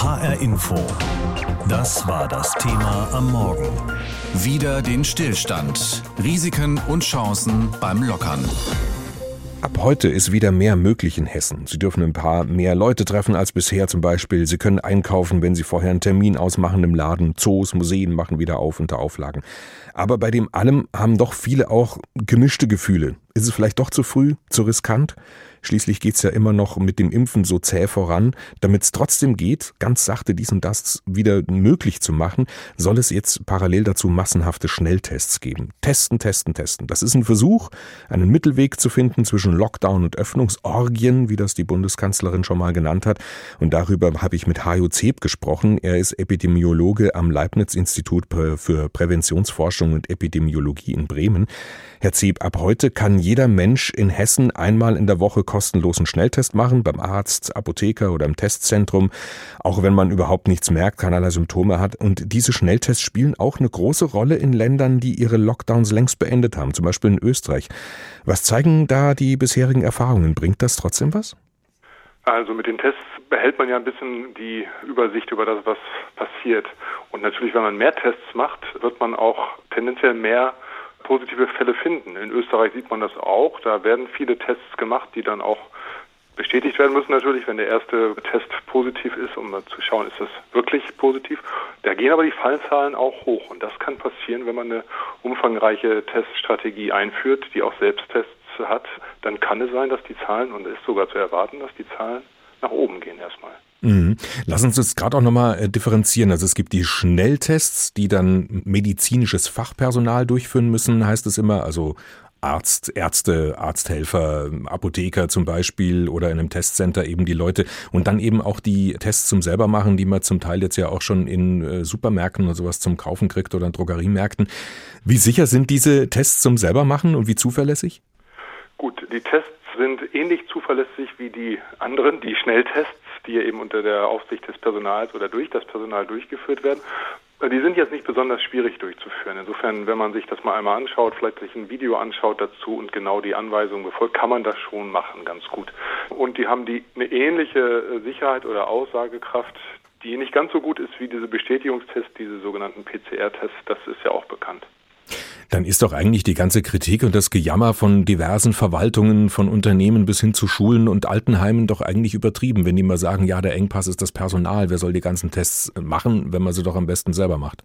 HR Info. Das war das Thema am Morgen. Wieder den Stillstand. Risiken und Chancen beim Lockern. Ab heute ist wieder mehr möglich in Hessen. Sie dürfen ein paar mehr Leute treffen als bisher zum Beispiel. Sie können einkaufen, wenn Sie vorher einen Termin ausmachen im Laden. Zoos, Museen machen wieder auf unter Auflagen. Aber bei dem allem haben doch viele auch gemischte Gefühle. Ist es vielleicht doch zu früh, zu riskant? Schließlich geht's ja immer noch mit dem Impfen so zäh voran. Damit es trotzdem geht, ganz sachte dies und das wieder möglich zu machen, soll es jetzt parallel dazu massenhafte Schnelltests geben. Testen, testen, testen. Das ist ein Versuch, einen Mittelweg zu finden zwischen Lockdown und Öffnungsorgien, wie das die Bundeskanzlerin schon mal genannt hat. Und darüber habe ich mit Hajo Zeb gesprochen. Er ist Epidemiologe am Leibniz-Institut für Präventionsforschung und Epidemiologie in Bremen. Herr Zeb, ab heute kann jeder Mensch in Hessen einmal in der Woche kostenlosen Schnelltest machen, beim Arzt, Apotheker oder im Testzentrum, auch wenn man überhaupt nichts merkt, keinerlei Symptome hat. Und diese Schnelltests spielen auch eine große Rolle in Ländern, die ihre Lockdowns längst beendet haben, zum Beispiel in Österreich. Was zeigen da die bisherigen Erfahrungen? Bringt das trotzdem was? Also mit den Tests behält man ja ein bisschen die Übersicht über das, was passiert. Und natürlich, wenn man mehr Tests macht, wird man auch tendenziell mehr positive Fälle finden. In Österreich sieht man das auch. Da werden viele Tests gemacht, die dann auch bestätigt werden müssen natürlich, wenn der erste Test positiv ist, um mal zu schauen, ist das wirklich positiv. Da gehen aber die Fallzahlen auch hoch und das kann passieren, wenn man eine umfangreiche Teststrategie einführt, die auch Selbsttests hat, dann kann es sein, dass die Zahlen, und es ist sogar zu erwarten, dass die Zahlen nach oben gehen erstmal. Mhm. Lass uns das gerade auch nochmal äh, differenzieren. Also es gibt die Schnelltests, die dann medizinisches Fachpersonal durchführen müssen, heißt es immer. Also Arzt, Ärzte, Arzthelfer, Apotheker zum Beispiel oder in einem Testcenter eben die Leute und dann eben auch die Tests zum selber machen, die man zum Teil jetzt ja auch schon in äh, Supermärkten oder sowas zum Kaufen kriegt oder in Drogeriemärkten. Wie sicher sind diese Tests zum selber machen und wie zuverlässig? Gut, die Tests sind ähnlich zuverlässig wie die anderen, die Schnelltests die eben unter der Aufsicht des Personals oder durch das Personal durchgeführt werden. Die sind jetzt nicht besonders schwierig durchzuführen. Insofern, wenn man sich das mal einmal anschaut, vielleicht sich ein Video anschaut dazu und genau die Anweisungen befolgt, kann man das schon machen, ganz gut. Und die haben die eine ähnliche Sicherheit oder Aussagekraft, die nicht ganz so gut ist wie diese Bestätigungstests, diese sogenannten PCR-Tests. Das ist ja auch bekannt dann ist doch eigentlich die ganze Kritik und das Gejammer von diversen Verwaltungen, von Unternehmen bis hin zu Schulen und Altenheimen doch eigentlich übertrieben, wenn die mal sagen, ja, der Engpass ist das Personal, wer soll die ganzen Tests machen, wenn man sie doch am besten selber macht?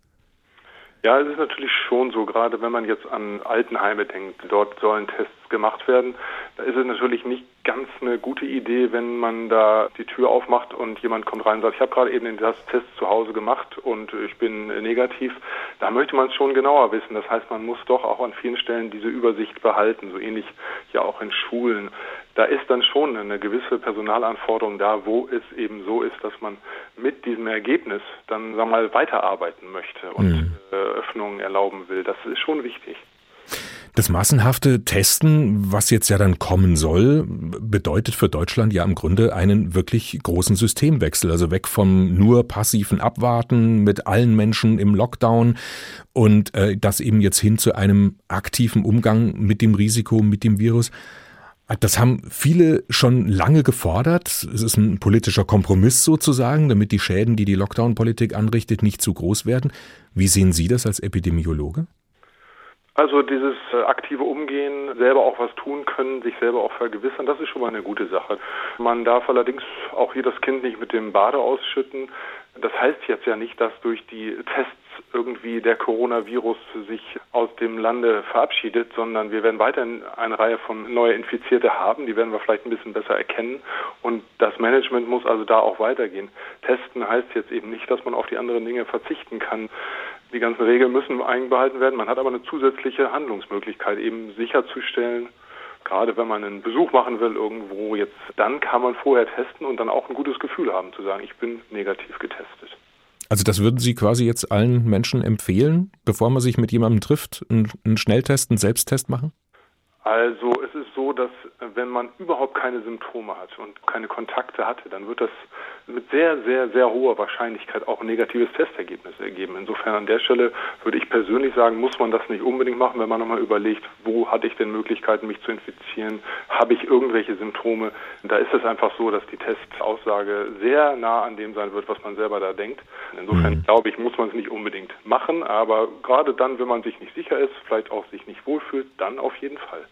Ja, es ist natürlich schon so, gerade wenn man jetzt an Altenheime denkt, dort sollen Tests gemacht werden. Da ist es natürlich nicht ganz eine gute Idee, wenn man da die Tür aufmacht und jemand kommt rein und sagt, ich habe gerade eben den Test zu Hause gemacht und ich bin negativ. Da möchte man es schon genauer wissen. Das heißt, man muss doch auch an vielen Stellen diese Übersicht behalten, so ähnlich ja auch in Schulen da ist dann schon eine gewisse Personalanforderung da, wo es eben so ist, dass man mit diesem Ergebnis dann, sagen wir mal, weiterarbeiten möchte und mhm. Öffnungen erlauben will. Das ist schon wichtig. Das massenhafte Testen, was jetzt ja dann kommen soll, bedeutet für Deutschland ja im Grunde einen wirklich großen Systemwechsel. Also weg vom nur passiven Abwarten mit allen Menschen im Lockdown und äh, das eben jetzt hin zu einem aktiven Umgang mit dem Risiko, mit dem Virus. Das haben viele schon lange gefordert. Es ist ein politischer Kompromiss sozusagen, damit die Schäden, die die Lockdown-Politik anrichtet, nicht zu groß werden. Wie sehen Sie das als Epidemiologe? Also dieses äh, aktive Umgehen, selber auch was tun können, sich selber auch vergewissern, das ist schon mal eine gute Sache. Man darf allerdings auch hier das Kind nicht mit dem Bade ausschütten. Das heißt jetzt ja nicht, dass durch die Tests irgendwie der Coronavirus sich aus dem Lande verabschiedet, sondern wir werden weiterhin eine Reihe von neue Infizierte haben. Die werden wir vielleicht ein bisschen besser erkennen. Und das Management muss also da auch weitergehen. Testen heißt jetzt eben nicht, dass man auf die anderen Dinge verzichten kann. Die ganzen Regeln müssen einbehalten werden. Man hat aber eine zusätzliche Handlungsmöglichkeit, eben sicherzustellen, gerade wenn man einen Besuch machen will irgendwo jetzt, dann kann man vorher testen und dann auch ein gutes Gefühl haben zu sagen, ich bin negativ getestet. Also das würden Sie quasi jetzt allen Menschen empfehlen, bevor man sich mit jemandem trifft, einen Schnelltest, einen Selbsttest machen? Also es ist so, dass wenn man überhaupt keine Symptome hat und keine Kontakte hatte, dann wird das mit sehr, sehr, sehr hoher Wahrscheinlichkeit auch ein negatives Testergebnis ergeben. Insofern an der Stelle würde ich persönlich sagen, muss man das nicht unbedingt machen, wenn man nochmal überlegt, wo hatte ich denn Möglichkeiten, mich zu infizieren, habe ich irgendwelche Symptome. Da ist es einfach so, dass die Testaussage sehr nah an dem sein wird, was man selber da denkt. Insofern mhm. glaube ich, muss man es nicht unbedingt machen, aber gerade dann, wenn man sich nicht sicher ist, vielleicht auch sich nicht wohlfühlt, dann auf jeden Fall.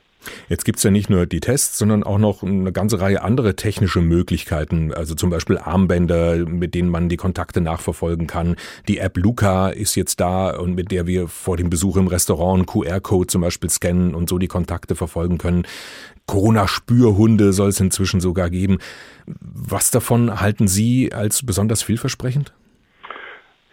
Jetzt gibt's ja nicht nur die Tests, sondern auch noch eine ganze Reihe andere technische Möglichkeiten, also zum Beispiel Armbänder, mit denen man die Kontakte nachverfolgen kann. Die App Luca ist jetzt da und mit der wir vor dem Besuch im Restaurant QR-Code zum Beispiel scannen und so die Kontakte verfolgen können. Corona-Spürhunde soll es inzwischen sogar geben. Was davon halten Sie als besonders vielversprechend?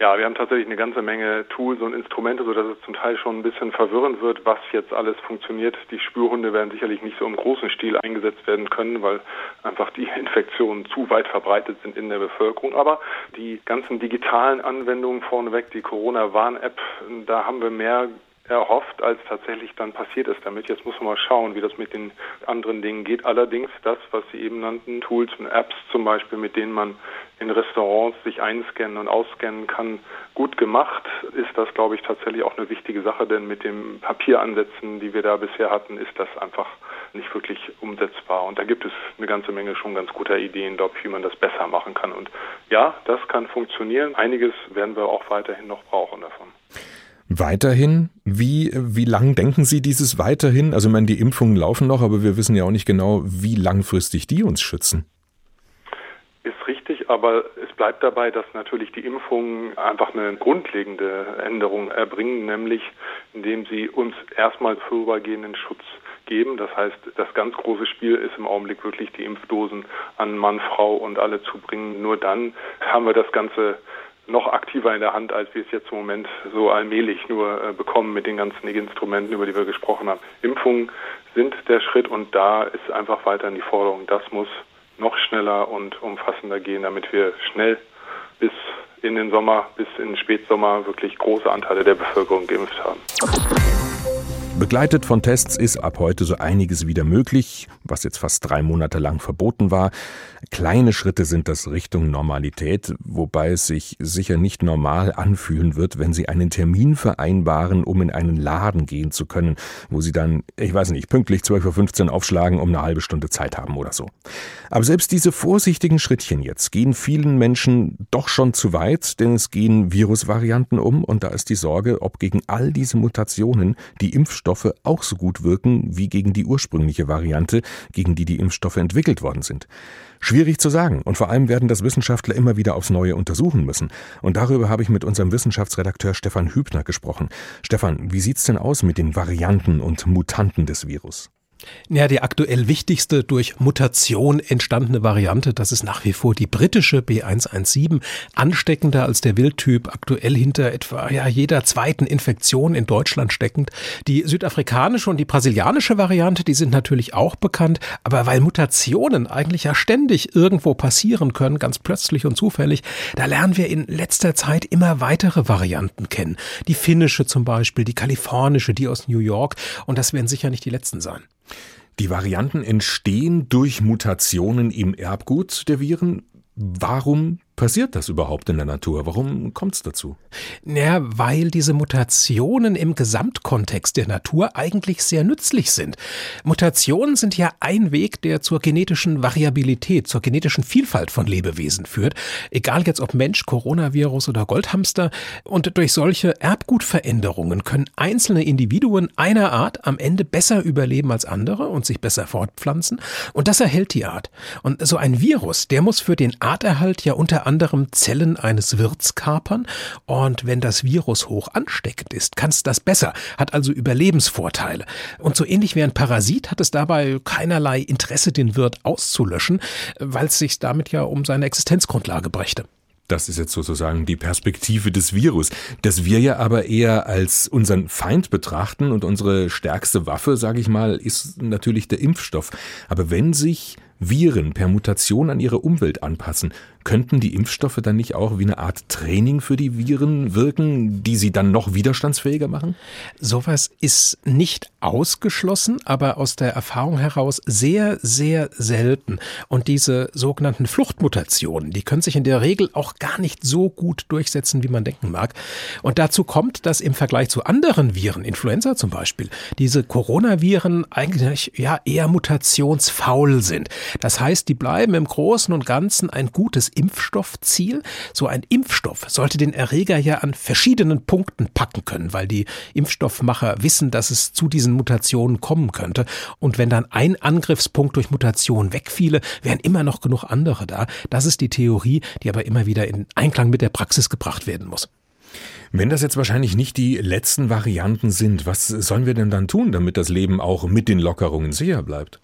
Ja, wir haben tatsächlich eine ganze Menge Tools und Instrumente, so dass es zum Teil schon ein bisschen verwirrend wird, was jetzt alles funktioniert. Die Spürhunde werden sicherlich nicht so im großen Stil eingesetzt werden können, weil einfach die Infektionen zu weit verbreitet sind in der Bevölkerung. Aber die ganzen digitalen Anwendungen vorneweg, die Corona-Warn-App, da haben wir mehr erhofft, als tatsächlich dann passiert ist damit. Jetzt muss man mal schauen, wie das mit den anderen Dingen geht. Allerdings das, was Sie eben nannten, Tools und Apps zum Beispiel, mit denen man in Restaurants sich einscannen und ausscannen kann, gut gemacht, ist das, glaube ich, tatsächlich auch eine wichtige Sache, denn mit den Papieransätzen, die wir da bisher hatten, ist das einfach nicht wirklich umsetzbar. Und da gibt es eine ganze Menge schon ganz guter Ideen, glaube ich, wie man das besser machen kann. Und ja, das kann funktionieren. Einiges werden wir auch weiterhin noch brauchen davon. Weiterhin? Wie, wie lang denken Sie dieses weiterhin? Also, ich meine, die Impfungen laufen noch, aber wir wissen ja auch nicht genau, wie langfristig die uns schützen. Ist richtig, aber es bleibt dabei, dass natürlich die Impfungen einfach eine grundlegende Änderung erbringen, nämlich indem sie uns erstmal vorübergehenden Schutz geben. Das heißt, das ganz große Spiel ist im Augenblick wirklich die Impfdosen an Mann, Frau und alle zu bringen. Nur dann haben wir das Ganze noch aktiver in der Hand, als wir es jetzt im Moment so allmählich nur äh, bekommen mit den ganzen Instrumenten, über die wir gesprochen haben. Impfungen sind der Schritt und da ist einfach weiterhin die Forderung, das muss noch schneller und umfassender gehen, damit wir schnell bis in den Sommer, bis in den Spätsommer wirklich große Anteile der Bevölkerung geimpft haben. Begleitet von Tests ist ab heute so einiges wieder möglich, was jetzt fast drei Monate lang verboten war. Kleine Schritte sind das Richtung Normalität, wobei es sich sicher nicht normal anfühlen wird, wenn Sie einen Termin vereinbaren, um in einen Laden gehen zu können, wo Sie dann, ich weiß nicht, pünktlich 12.15 Uhr aufschlagen, um eine halbe Stunde Zeit haben oder so. Aber selbst diese vorsichtigen Schrittchen jetzt gehen vielen Menschen doch schon zu weit, denn es gehen Virusvarianten um und da ist die Sorge, ob gegen all diese Mutationen die Impfstoffe Impfstoffe auch so gut wirken wie gegen die ursprüngliche Variante, gegen die die Impfstoffe entwickelt worden sind. Schwierig zu sagen und vor allem werden das Wissenschaftler immer wieder aufs Neue untersuchen müssen. Und darüber habe ich mit unserem Wissenschaftsredakteur Stefan Hübner gesprochen. Stefan, wie sieht's denn aus mit den Varianten und Mutanten des Virus? Ja, die aktuell wichtigste durch Mutation entstandene Variante, das ist nach wie vor die britische B117, ansteckender als der Wildtyp, aktuell hinter etwa ja, jeder zweiten Infektion in Deutschland steckend. Die südafrikanische und die brasilianische Variante, die sind natürlich auch bekannt, aber weil Mutationen eigentlich ja ständig irgendwo passieren können, ganz plötzlich und zufällig, da lernen wir in letzter Zeit immer weitere Varianten kennen. Die finnische zum Beispiel, die kalifornische, die aus New York und das werden sicher nicht die letzten sein. Die Varianten entstehen durch Mutationen im Erbgut der Viren. Warum passiert das überhaupt in der Natur? Warum kommt es dazu? Ja, weil diese Mutationen im Gesamtkontext der Natur eigentlich sehr nützlich sind. Mutationen sind ja ein Weg, der zur genetischen Variabilität, zur genetischen Vielfalt von Lebewesen führt. Egal jetzt ob Mensch, Coronavirus oder Goldhamster. Und durch solche Erbgutveränderungen können einzelne Individuen einer Art am Ende besser überleben als andere und sich besser fortpflanzen. Und das erhält die Art. Und so ein Virus, der muss für den Arterhalt ja unter anderem Zellen eines Wirts kapern. Und wenn das Virus hoch ansteckend ist, kann es das besser, hat also Überlebensvorteile. Und so ähnlich wie ein Parasit hat es dabei keinerlei Interesse, den Wirt auszulöschen, weil es sich damit ja um seine Existenzgrundlage brächte. Das ist jetzt sozusagen die Perspektive des Virus, das wir ja aber eher als unseren Feind betrachten und unsere stärkste Waffe, sage ich mal, ist natürlich der Impfstoff. Aber wenn sich Viren per Mutation an ihre Umwelt anpassen, Könnten die Impfstoffe dann nicht auch wie eine Art Training für die Viren wirken, die sie dann noch widerstandsfähiger machen? Sowas ist nicht ausgeschlossen, aber aus der Erfahrung heraus sehr, sehr selten. Und diese sogenannten Fluchtmutationen, die können sich in der Regel auch gar nicht so gut durchsetzen, wie man denken mag. Und dazu kommt, dass im Vergleich zu anderen Viren, Influenza zum Beispiel, diese Coronaviren eigentlich ja eher mutationsfaul sind. Das heißt, die bleiben im Großen und Ganzen ein gutes Impfstoffziel. So ein Impfstoff sollte den Erreger ja an verschiedenen Punkten packen können, weil die Impfstoffmacher wissen, dass es zu diesen Mutationen kommen könnte. Und wenn dann ein Angriffspunkt durch Mutation wegfiele, wären immer noch genug andere da. Das ist die Theorie, die aber immer wieder in Einklang mit der Praxis gebracht werden muss. Wenn das jetzt wahrscheinlich nicht die letzten Varianten sind, was sollen wir denn dann tun, damit das Leben auch mit den Lockerungen sicher bleibt?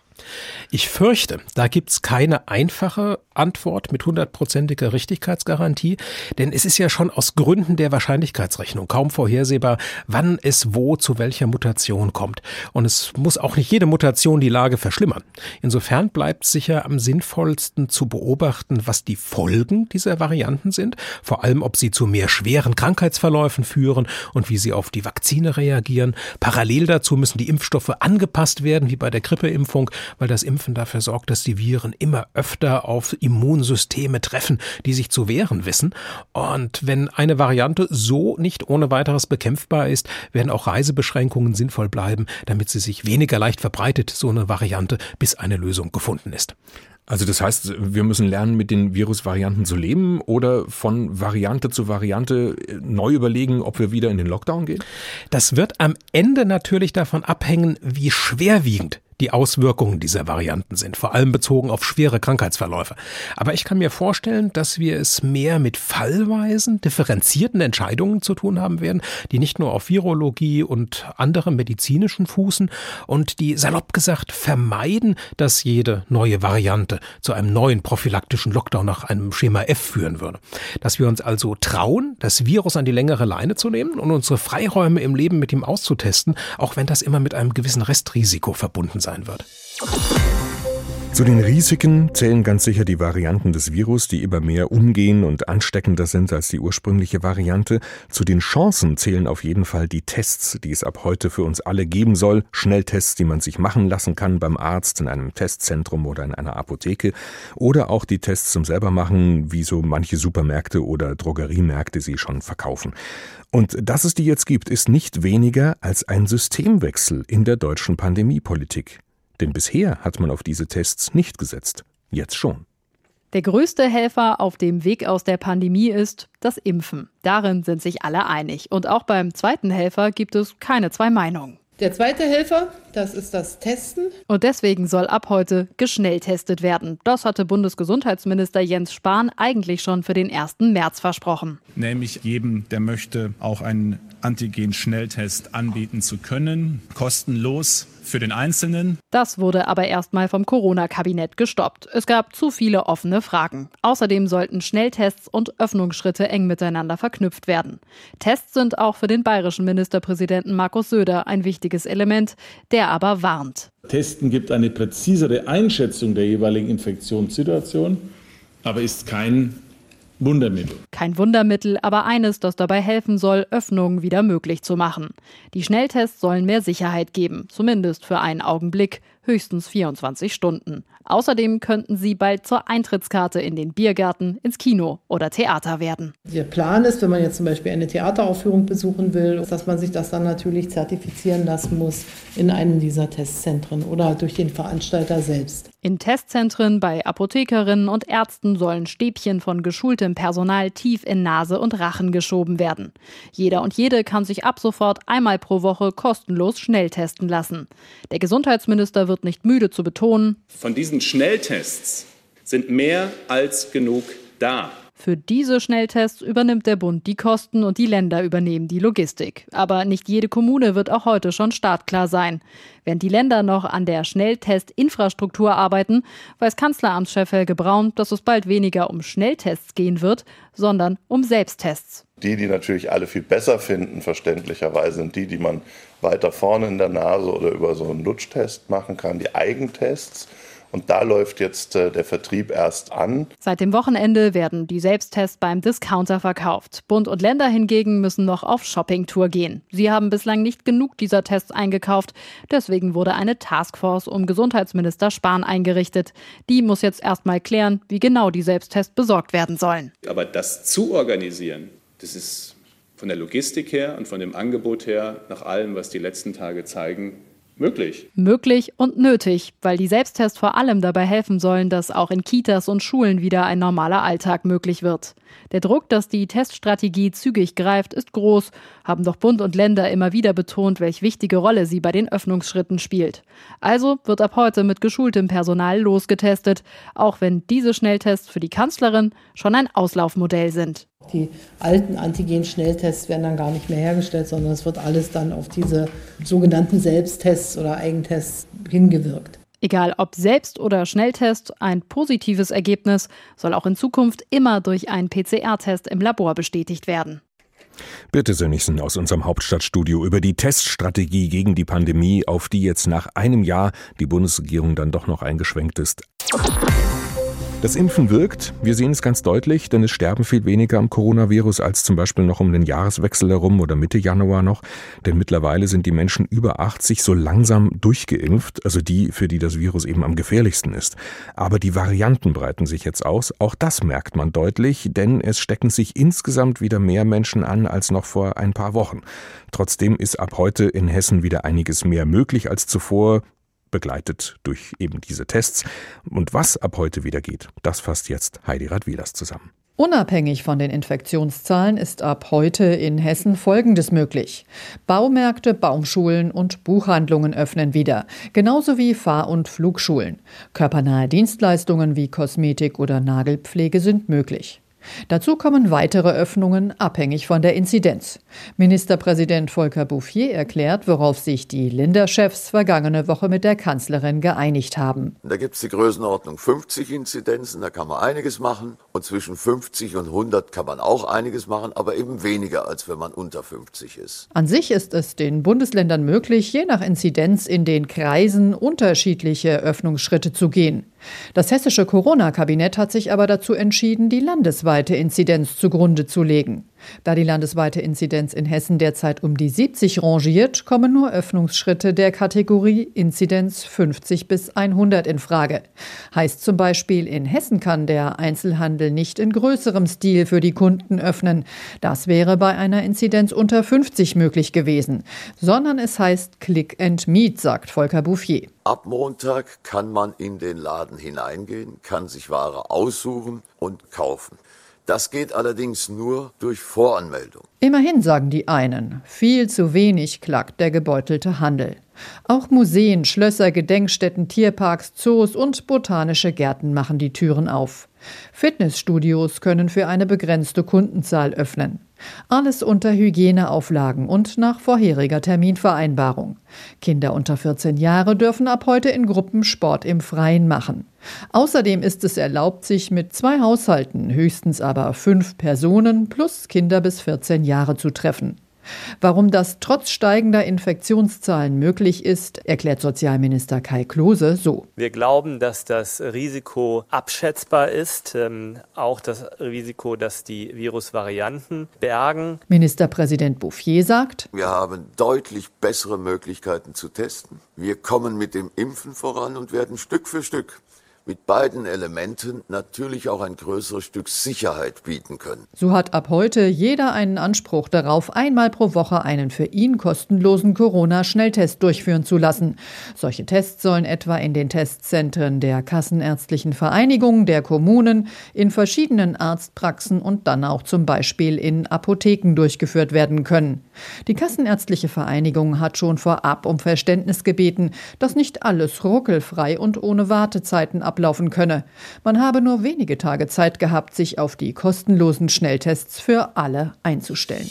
Ich fürchte, da gibt's keine einfache Antwort mit hundertprozentiger Richtigkeitsgarantie, denn es ist ja schon aus Gründen der Wahrscheinlichkeitsrechnung kaum vorhersehbar, wann es wo zu welcher Mutation kommt. Und es muss auch nicht jede Mutation die Lage verschlimmern. Insofern bleibt sicher am sinnvollsten zu beobachten, was die Folgen dieser Varianten sind, vor allem ob sie zu mehr schweren Krankheitsverläufen führen und wie sie auf die Vakzine reagieren. Parallel dazu müssen die Impfstoffe angepasst werden, wie bei der Grippeimpfung, weil das Impfen dafür sorgt, dass die Viren immer öfter auf Immunsysteme treffen, die sich zu wehren wissen. Und wenn eine Variante so nicht ohne weiteres bekämpfbar ist, werden auch Reisebeschränkungen sinnvoll bleiben, damit sie sich weniger leicht verbreitet, so eine Variante, bis eine Lösung gefunden ist. Also das heißt, wir müssen lernen, mit den Virusvarianten zu leben oder von Variante zu Variante neu überlegen, ob wir wieder in den Lockdown gehen? Das wird am Ende natürlich davon abhängen, wie schwerwiegend die Auswirkungen dieser Varianten sind, vor allem bezogen auf schwere Krankheitsverläufe. Aber ich kann mir vorstellen, dass wir es mehr mit fallweisen, differenzierten Entscheidungen zu tun haben werden, die nicht nur auf Virologie und anderem medizinischen fußen und die salopp gesagt vermeiden, dass jede neue Variante zu einem neuen prophylaktischen Lockdown nach einem Schema F führen würde. Dass wir uns also trauen, das Virus an die längere Leine zu nehmen und unsere Freiräume im Leben mit ihm auszutesten, auch wenn das immer mit einem gewissen Restrisiko verbunden sein wird. Zu den Risiken zählen ganz sicher die Varianten des Virus, die immer mehr umgehen und ansteckender sind als die ursprüngliche Variante. Zu den Chancen zählen auf jeden Fall die Tests, die es ab heute für uns alle geben soll. Schnelltests, die man sich machen lassen kann beim Arzt, in einem Testzentrum oder in einer Apotheke. Oder auch die Tests zum selbermachen, wie so manche Supermärkte oder Drogeriemärkte sie schon verkaufen. Und dass es die jetzt gibt, ist nicht weniger als ein Systemwechsel in der deutschen Pandemiepolitik. Denn bisher hat man auf diese Tests nicht gesetzt. Jetzt schon. Der größte Helfer auf dem Weg aus der Pandemie ist das Impfen. Darin sind sich alle einig. Und auch beim zweiten Helfer gibt es keine zwei Meinungen. Der zweite Helfer, das ist das Testen. Und deswegen soll ab heute geschnelltestet werden. Das hatte Bundesgesundheitsminister Jens Spahn eigentlich schon für den 1. März versprochen. Nämlich jedem, der möchte, auch einen Antigen-Schnelltest anbieten zu können, kostenlos für den Einzelnen. Das wurde aber erstmal vom Corona-Kabinett gestoppt. Es gab zu viele offene Fragen. Außerdem sollten Schnelltests und Öffnungsschritte eng miteinander verknüpft werden. Tests sind auch für den bayerischen Ministerpräsidenten Markus Söder ein wichtiges Element, der aber warnt. Testen gibt eine präzisere Einschätzung der jeweiligen Infektionssituation, aber ist kein Wundermittel. Kein Wundermittel, aber eines, das dabei helfen soll, Öffnungen wieder möglich zu machen. Die Schnelltests sollen mehr Sicherheit geben, zumindest für einen Augenblick, höchstens 24 Stunden. Außerdem könnten sie bald zur Eintrittskarte in den Biergarten, ins Kino oder Theater werden. Der Plan ist, wenn man jetzt zum Beispiel eine Theateraufführung besuchen will, dass man sich das dann natürlich zertifizieren lassen muss in einem dieser Testzentren oder durch den Veranstalter selbst. In Testzentren bei Apothekerinnen und Ärzten sollen Stäbchen von geschultem Personal tief in Nase und Rachen geschoben werden. Jeder und jede kann sich ab sofort einmal pro Woche kostenlos schnell testen lassen. Der Gesundheitsminister wird nicht müde zu betonen, von diesen Schnelltests sind mehr als genug da. Für diese Schnelltests übernimmt der Bund die Kosten und die Länder übernehmen die Logistik. Aber nicht jede Kommune wird auch heute schon startklar sein. Während die Länder noch an der Schnelltestinfrastruktur arbeiten, weiß Kanzleramtschef Helge Braun, dass es bald weniger um Schnelltests gehen wird, sondern um Selbsttests. Die, die natürlich alle viel besser finden, verständlicherweise, sind die, die man weiter vorne in der Nase oder über so einen Lutsch-Test machen kann, die Eigentests. Und da läuft jetzt äh, der Vertrieb erst an. Seit dem Wochenende werden die Selbsttests beim Discounter verkauft. Bund und Länder hingegen müssen noch auf Shoppingtour gehen. Sie haben bislang nicht genug dieser Tests eingekauft. Deswegen wurde eine Taskforce um Gesundheitsminister Spahn eingerichtet. Die muss jetzt erstmal klären, wie genau die Selbsttests besorgt werden sollen. Aber das zu organisieren, das ist von der Logistik her und von dem Angebot her, nach allem, was die letzten Tage zeigen, möglich. Möglich und nötig, weil die Selbsttests vor allem dabei helfen sollen, dass auch in Kitas und Schulen wieder ein normaler Alltag möglich wird. Der Druck, dass die Teststrategie zügig greift, ist groß, haben doch Bund und Länder immer wieder betont, welch wichtige Rolle sie bei den Öffnungsschritten spielt. Also wird ab heute mit geschultem Personal losgetestet, auch wenn diese Schnelltests für die Kanzlerin schon ein Auslaufmodell sind. Die alten Antigen-Schnelltests werden dann gar nicht mehr hergestellt, sondern es wird alles dann auf diese sogenannten Selbsttests oder Eigentests hingewirkt. Egal ob Selbst- oder Schnelltest, ein positives Ergebnis soll auch in Zukunft immer durch einen PCR-Test im Labor bestätigt werden. Birte Sönnigsen aus unserem Hauptstadtstudio über die Teststrategie gegen die Pandemie, auf die jetzt nach einem Jahr die Bundesregierung dann doch noch eingeschwenkt ist. Das Impfen wirkt. Wir sehen es ganz deutlich, denn es sterben viel weniger am Coronavirus als zum Beispiel noch um den Jahreswechsel herum oder Mitte Januar noch. Denn mittlerweile sind die Menschen über 80 so langsam durchgeimpft, also die, für die das Virus eben am gefährlichsten ist. Aber die Varianten breiten sich jetzt aus. Auch das merkt man deutlich, denn es stecken sich insgesamt wieder mehr Menschen an als noch vor ein paar Wochen. Trotzdem ist ab heute in Hessen wieder einiges mehr möglich als zuvor begleitet durch eben diese Tests. Und was ab heute wieder geht, das fasst jetzt Heidi Radwilas zusammen. Unabhängig von den Infektionszahlen ist ab heute in Hessen Folgendes möglich. Baumärkte, Baumschulen und Buchhandlungen öffnen wieder, genauso wie Fahr- und Flugschulen. Körpernahe Dienstleistungen wie Kosmetik oder Nagelpflege sind möglich. Dazu kommen weitere Öffnungen abhängig von der Inzidenz. Ministerpräsident Volker Bouffier erklärt, worauf sich die Länderchefs vergangene Woche mit der Kanzlerin geeinigt haben. Da gibt es die Größenordnung 50 Inzidenzen, da kann man einiges machen. Und zwischen 50 und 100 kann man auch einiges machen, aber eben weniger, als wenn man unter 50 ist. An sich ist es den Bundesländern möglich, je nach Inzidenz in den Kreisen unterschiedliche Öffnungsschritte zu gehen. Das hessische Corona-Kabinett hat sich aber dazu entschieden, die landesweite Inzidenz zugrunde zu legen. Da die landesweite Inzidenz in Hessen derzeit um die 70 rangiert, kommen nur Öffnungsschritte der Kategorie Inzidenz 50 bis 100 in Frage. Heißt zum Beispiel, in Hessen kann der Einzelhandel nicht in größerem Stil für die Kunden öffnen. Das wäre bei einer Inzidenz unter 50 möglich gewesen. Sondern es heißt Click and Meet, sagt Volker Bouffier. Ab Montag kann man in den Laden hineingehen, kann sich Ware aussuchen und kaufen. Das geht allerdings nur durch Voranmeldung. Immerhin sagen die einen, viel zu wenig klagt der gebeutelte Handel. Auch Museen, Schlösser, Gedenkstätten, Tierparks, Zoos und botanische Gärten machen die Türen auf. Fitnessstudios können für eine begrenzte Kundenzahl öffnen. Alles unter Hygieneauflagen und nach vorheriger Terminvereinbarung. Kinder unter 14 Jahre dürfen ab heute in Gruppen Sport im Freien machen. Außerdem ist es erlaubt, sich mit zwei Haushalten, höchstens aber fünf Personen plus Kinder bis 14 Jahre zu treffen. Warum das trotz steigender Infektionszahlen möglich ist, erklärt Sozialminister Kai Klose so. Wir glauben, dass das Risiko abschätzbar ist, ähm, auch das Risiko, dass die Virusvarianten bergen. Ministerpräsident Bouffier sagt, wir haben deutlich bessere Möglichkeiten zu testen. Wir kommen mit dem Impfen voran und werden Stück für Stück mit beiden Elementen natürlich auch ein größeres Stück Sicherheit bieten können. So hat ab heute jeder einen Anspruch darauf, einmal pro Woche einen für ihn kostenlosen Corona-Schnelltest durchführen zu lassen. Solche Tests sollen etwa in den Testzentren der Kassenärztlichen Vereinigung, der Kommunen, in verschiedenen Arztpraxen und dann auch zum Beispiel in Apotheken durchgeführt werden können. Die Kassenärztliche Vereinigung hat schon vorab um Verständnis gebeten, dass nicht alles ruckelfrei und ohne Wartezeiten ablaufen könne. Man habe nur wenige Tage Zeit gehabt, sich auf die kostenlosen Schnelltests für alle einzustellen.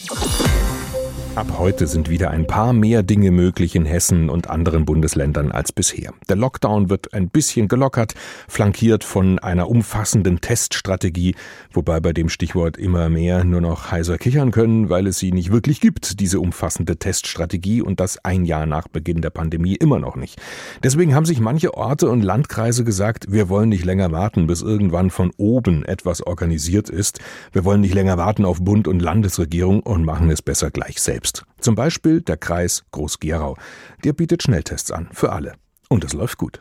Ab heute sind wieder ein paar mehr Dinge möglich in Hessen und anderen Bundesländern als bisher. Der Lockdown wird ein bisschen gelockert, flankiert von einer umfassenden Teststrategie, wobei bei dem Stichwort immer mehr nur noch heiser kichern können, weil es sie nicht wirklich gibt, diese umfassende Teststrategie und das ein Jahr nach Beginn der Pandemie immer noch nicht. Deswegen haben sich manche Orte und Landkreise gesagt, wir wollen nicht länger warten, bis irgendwann von oben etwas organisiert ist. Wir wollen nicht länger warten auf Bund und Landesregierung und machen es besser gleich selbst selbst. Zum Beispiel der Kreis Groß-Gerau. Der bietet Schnelltests an für alle. Und es läuft gut.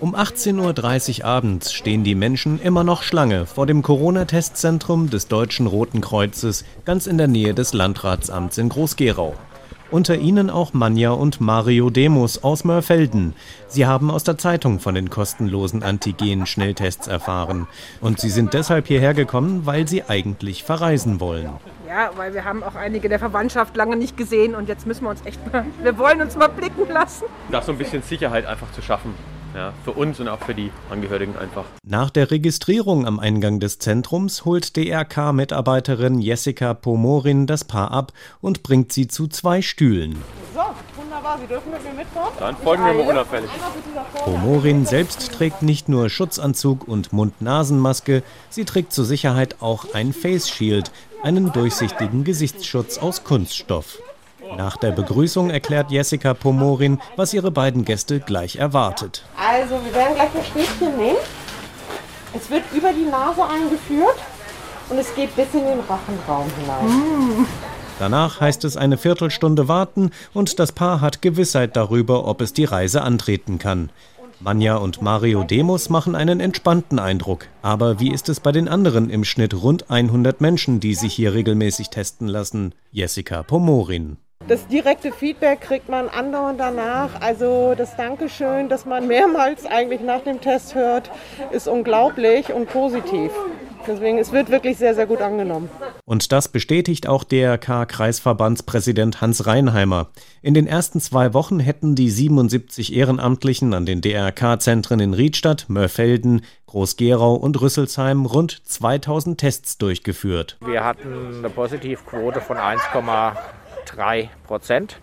Um 18.30 Uhr abends stehen die Menschen immer noch Schlange vor dem Corona-Testzentrum des Deutschen Roten Kreuzes ganz in der Nähe des Landratsamts in Groß-Gerau. Unter ihnen auch Manja und Mario Demos aus Mörfelden. Sie haben aus der Zeitung von den kostenlosen Antigen-Schnelltests erfahren. Und sie sind deshalb hierher gekommen, weil sie eigentlich verreisen wollen. Ja, weil wir haben auch einige der Verwandtschaft lange nicht gesehen und jetzt müssen wir uns echt mal, wir wollen uns mal blicken lassen. Da so ein bisschen Sicherheit einfach zu schaffen. Ja, für uns und auch für die Angehörigen einfach. Nach der Registrierung am Eingang des Zentrums holt DRK-Mitarbeiterin Jessica Pomorin das Paar ab und bringt sie zu zwei Stühlen. So, wunderbar, Sie dürfen mit mir mitfahren. Dann folgen wir mal unauffällig. Pomorin selbst trägt nicht nur Schutzanzug und Mund-Nasen-Maske, sie trägt zur Sicherheit auch ein Face Shield, einen durchsichtigen Gesichtsschutz aus Kunststoff. Nach der Begrüßung erklärt Jessica Pomorin, was ihre beiden Gäste gleich erwartet. Also, wir werden gleich ein Stäbchen nehmen. Es wird über die Nase eingeführt und es geht bis in den Rachenraum hinein. Danach heißt es eine Viertelstunde warten und das Paar hat Gewissheit darüber, ob es die Reise antreten kann. Manja und Mario Demos machen einen entspannten Eindruck. Aber wie ist es bei den anderen im Schnitt rund 100 Menschen, die sich hier regelmäßig testen lassen? Jessica Pomorin. Das direkte Feedback kriegt man andauernd danach. Also das Dankeschön, das man mehrmals eigentlich nach dem Test hört, ist unglaublich und positiv. Deswegen, es wird wirklich sehr, sehr gut angenommen. Und das bestätigt auch DRK-Kreisverbandspräsident Hans Reinheimer. In den ersten zwei Wochen hätten die 77 Ehrenamtlichen an den DRK-Zentren in Riedstadt, Mörfelden, Groß-Gerau und Rüsselsheim rund 2000 Tests durchgeführt. Wir hatten eine Positivquote von 1,3 Prozent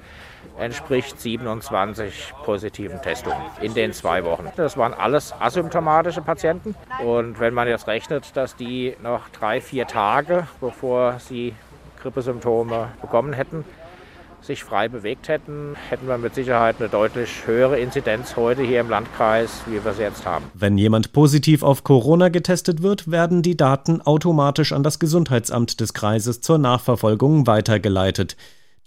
entspricht 27 positiven Testungen in den zwei Wochen. Das waren alles asymptomatische Patienten. Und wenn man jetzt rechnet, dass die noch drei, vier Tage, bevor sie Grippesymptome bekommen hätten, sich frei bewegt hätten, hätten wir mit Sicherheit eine deutlich höhere Inzidenz heute hier im Landkreis, wie wir es jetzt haben. Wenn jemand positiv auf Corona getestet wird, werden die Daten automatisch an das Gesundheitsamt des Kreises zur Nachverfolgung weitergeleitet.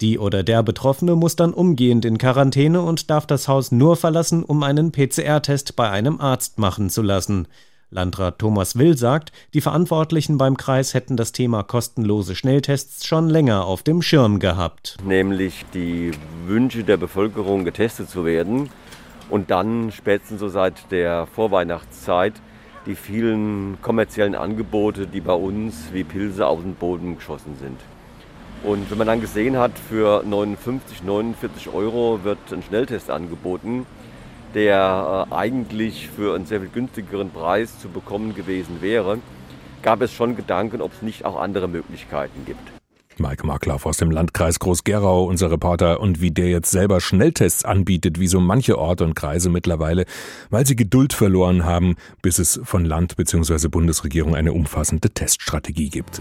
Die oder der Betroffene muss dann umgehend in Quarantäne und darf das Haus nur verlassen, um einen PCR-Test bei einem Arzt machen zu lassen. Landrat Thomas Will sagt, die Verantwortlichen beim Kreis hätten das Thema kostenlose Schnelltests schon länger auf dem Schirm gehabt. Nämlich die Wünsche der Bevölkerung getestet zu werden und dann spätestens so seit der Vorweihnachtszeit die vielen kommerziellen Angebote, die bei uns wie Pilze aus dem Boden geschossen sind. Und wenn man dann gesehen hat, für 59, 49 Euro wird ein Schnelltest angeboten, der äh, eigentlich für einen sehr viel günstigeren Preis zu bekommen gewesen wäre, gab es schon Gedanken, ob es nicht auch andere Möglichkeiten gibt. Mike Marklauf aus dem Landkreis Groß-Gerau, unser Reporter, und wie der jetzt selber Schnelltests anbietet, wie so manche Orte und Kreise mittlerweile, weil sie Geduld verloren haben, bis es von Land bzw. Bundesregierung eine umfassende Teststrategie gibt.